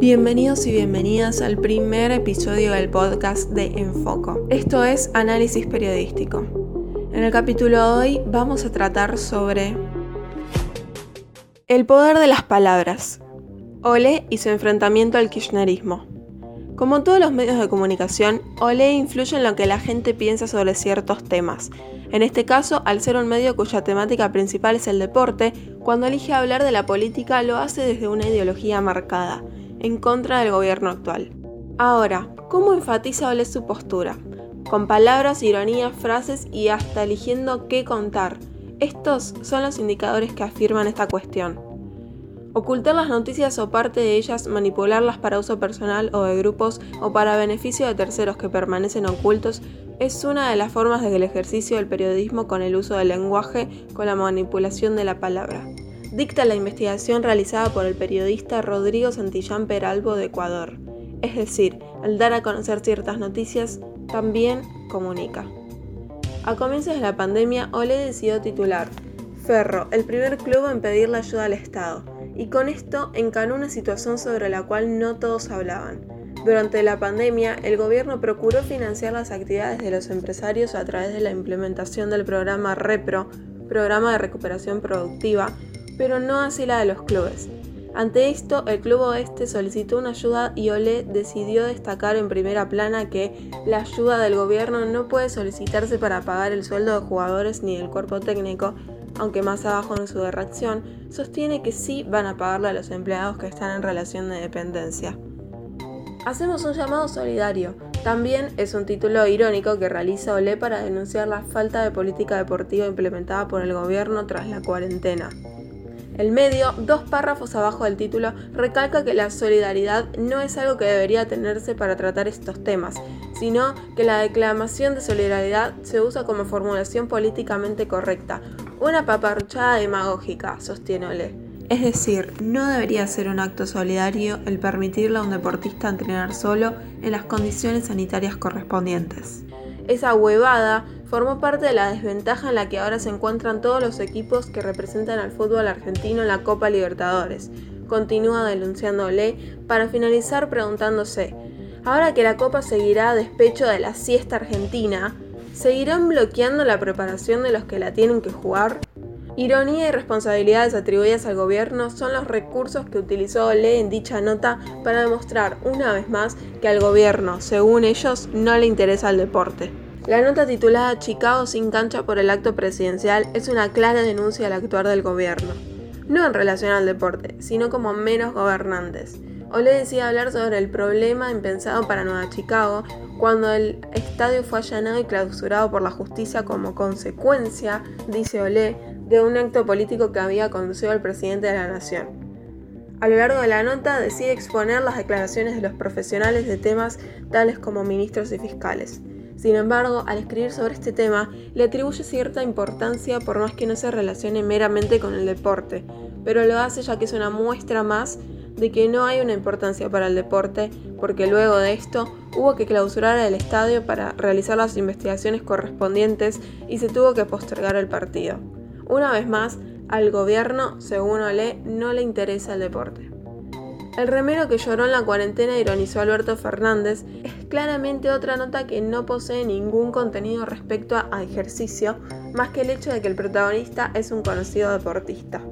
Bienvenidos y bienvenidas al primer episodio del podcast de Enfoco. Esto es Análisis Periodístico. En el capítulo de hoy vamos a tratar sobre el poder de las palabras, Ole y su enfrentamiento al kirchnerismo. Como todos los medios de comunicación, Ole influye en lo que la gente piensa sobre ciertos temas. En este caso, al ser un medio cuya temática principal es el deporte, cuando elige hablar de la política lo hace desde una ideología marcada en contra del gobierno actual. Ahora, ¿cómo enfatiza Ole su postura? Con palabras, ironías, frases y hasta eligiendo qué contar. Estos son los indicadores que afirman esta cuestión. Ocultar las noticias o parte de ellas, manipularlas para uso personal o de grupos o para beneficio de terceros que permanecen ocultos, es una de las formas del ejercicio del periodismo con el uso del lenguaje, con la manipulación de la palabra dicta la investigación realizada por el periodista Rodrigo Santillán Peralbo de Ecuador. Es decir, al dar a conocer ciertas noticias, también comunica. A comienzos de la pandemia, Ole decidió titular Ferro, el primer club en pedir la ayuda al Estado, y con esto encanó una situación sobre la cual no todos hablaban. Durante la pandemia, el gobierno procuró financiar las actividades de los empresarios a través de la implementación del programa REPRO, Programa de Recuperación Productiva, pero no así la de los clubes. Ante esto, el Club Oeste solicitó una ayuda y Ole decidió destacar en primera plana que la ayuda del gobierno no puede solicitarse para pagar el sueldo de jugadores ni del cuerpo técnico, aunque más abajo en su reacción sostiene que sí van a pagarle a los empleados que están en relación de dependencia. Hacemos un llamado solidario. También es un título irónico que realiza Ole para denunciar la falta de política deportiva implementada por el gobierno tras la cuarentena. El medio, dos párrafos abajo del título, recalca que la solidaridad no es algo que debería tenerse para tratar estos temas, sino que la declamación de solidaridad se usa como formulación políticamente correcta, una paparruchada demagógica, sostiene Ole. Es decir, no debería ser un acto solidario el permitirle a un deportista entrenar solo en las condiciones sanitarias correspondientes. Esa huevada formó parte de la desventaja en la que ahora se encuentran todos los equipos que representan al fútbol argentino en la Copa Libertadores. Continúa denunciándole para finalizar preguntándose, ahora que la Copa seguirá a despecho de la siesta argentina, ¿seguirán bloqueando la preparación de los que la tienen que jugar? Ironía y responsabilidades atribuidas al gobierno son los recursos que utilizó Ole en dicha nota para demostrar una vez más que al gobierno, según ellos, no le interesa el deporte. La nota titulada Chicago sin cancha por el acto presidencial es una clara denuncia al actuar del gobierno, no en relación al deporte, sino como menos gobernantes. Ole decía hablar sobre el problema impensado para Nueva Chicago cuando el estadio fue allanado y clausurado por la justicia como consecuencia, dice Ole, de un acto político que había conducido al presidente de la nación. A lo largo de la nota decide exponer las declaraciones de los profesionales de temas tales como ministros y fiscales. Sin embargo, al escribir sobre este tema, le atribuye cierta importancia por más que no se relacione meramente con el deporte, pero lo hace ya que es una muestra más de que no hay una importancia para el deporte, porque luego de esto hubo que clausurar el estadio para realizar las investigaciones correspondientes y se tuvo que postergar el partido. Una vez más, al gobierno, según Olé, no le interesa el deporte. El remero que lloró en la cuarentena, ironizó Alberto Fernández, es claramente otra nota que no posee ningún contenido respecto a ejercicio, más que el hecho de que el protagonista es un conocido deportista.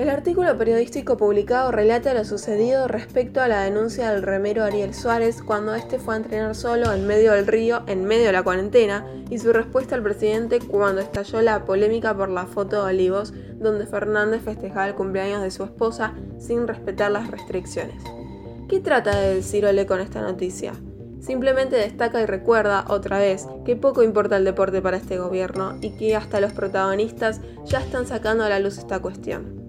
El artículo periodístico publicado relata lo sucedido respecto a la denuncia del remero Ariel Suárez cuando este fue a entrenar solo en medio del río en medio de la cuarentena y su respuesta al presidente cuando estalló la polémica por la foto de Olivos donde Fernández festejaba el cumpleaños de su esposa sin respetar las restricciones. ¿Qué trata de decir Ole con esta noticia? Simplemente destaca y recuerda otra vez que poco importa el deporte para este gobierno y que hasta los protagonistas ya están sacando a la luz esta cuestión.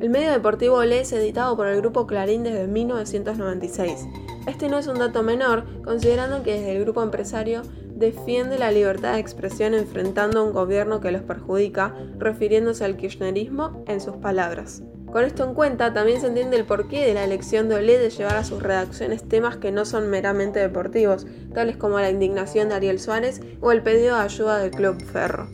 El medio deportivo Olé es editado por el grupo Clarín desde 1996. Este no es un dato menor, considerando que desde el grupo empresario defiende la libertad de expresión enfrentando a un gobierno que los perjudica, refiriéndose al kirchnerismo en sus palabras. Con esto en cuenta, también se entiende el porqué de la elección de Olé de llevar a sus redacciones temas que no son meramente deportivos, tales como la indignación de Ariel Suárez o el pedido de ayuda del Club Ferro.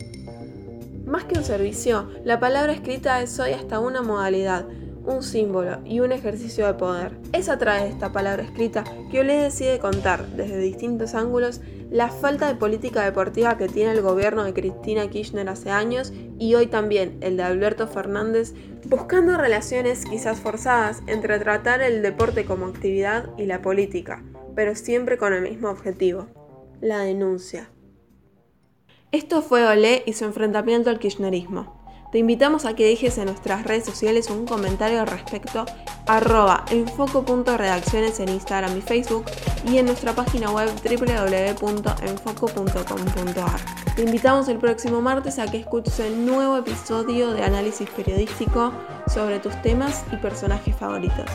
Más que un servicio, la palabra escrita es hoy hasta una modalidad, un símbolo y un ejercicio de poder. Es a través de esta palabra escrita que Olé decide contar, desde distintos ángulos, la falta de política deportiva que tiene el gobierno de Cristina Kirchner hace años y hoy también el de Alberto Fernández, buscando relaciones quizás forzadas entre tratar el deporte como actividad y la política, pero siempre con el mismo objetivo, la denuncia. Esto fue Olé y su enfrentamiento al kirchnerismo. Te invitamos a que dejes en nuestras redes sociales un comentario al respecto, arroba enfoco.redacciones en Instagram y Facebook y en nuestra página web www.enfoco.com.ar. Te invitamos el próximo martes a que escuches el nuevo episodio de análisis periodístico sobre tus temas y personajes favoritos.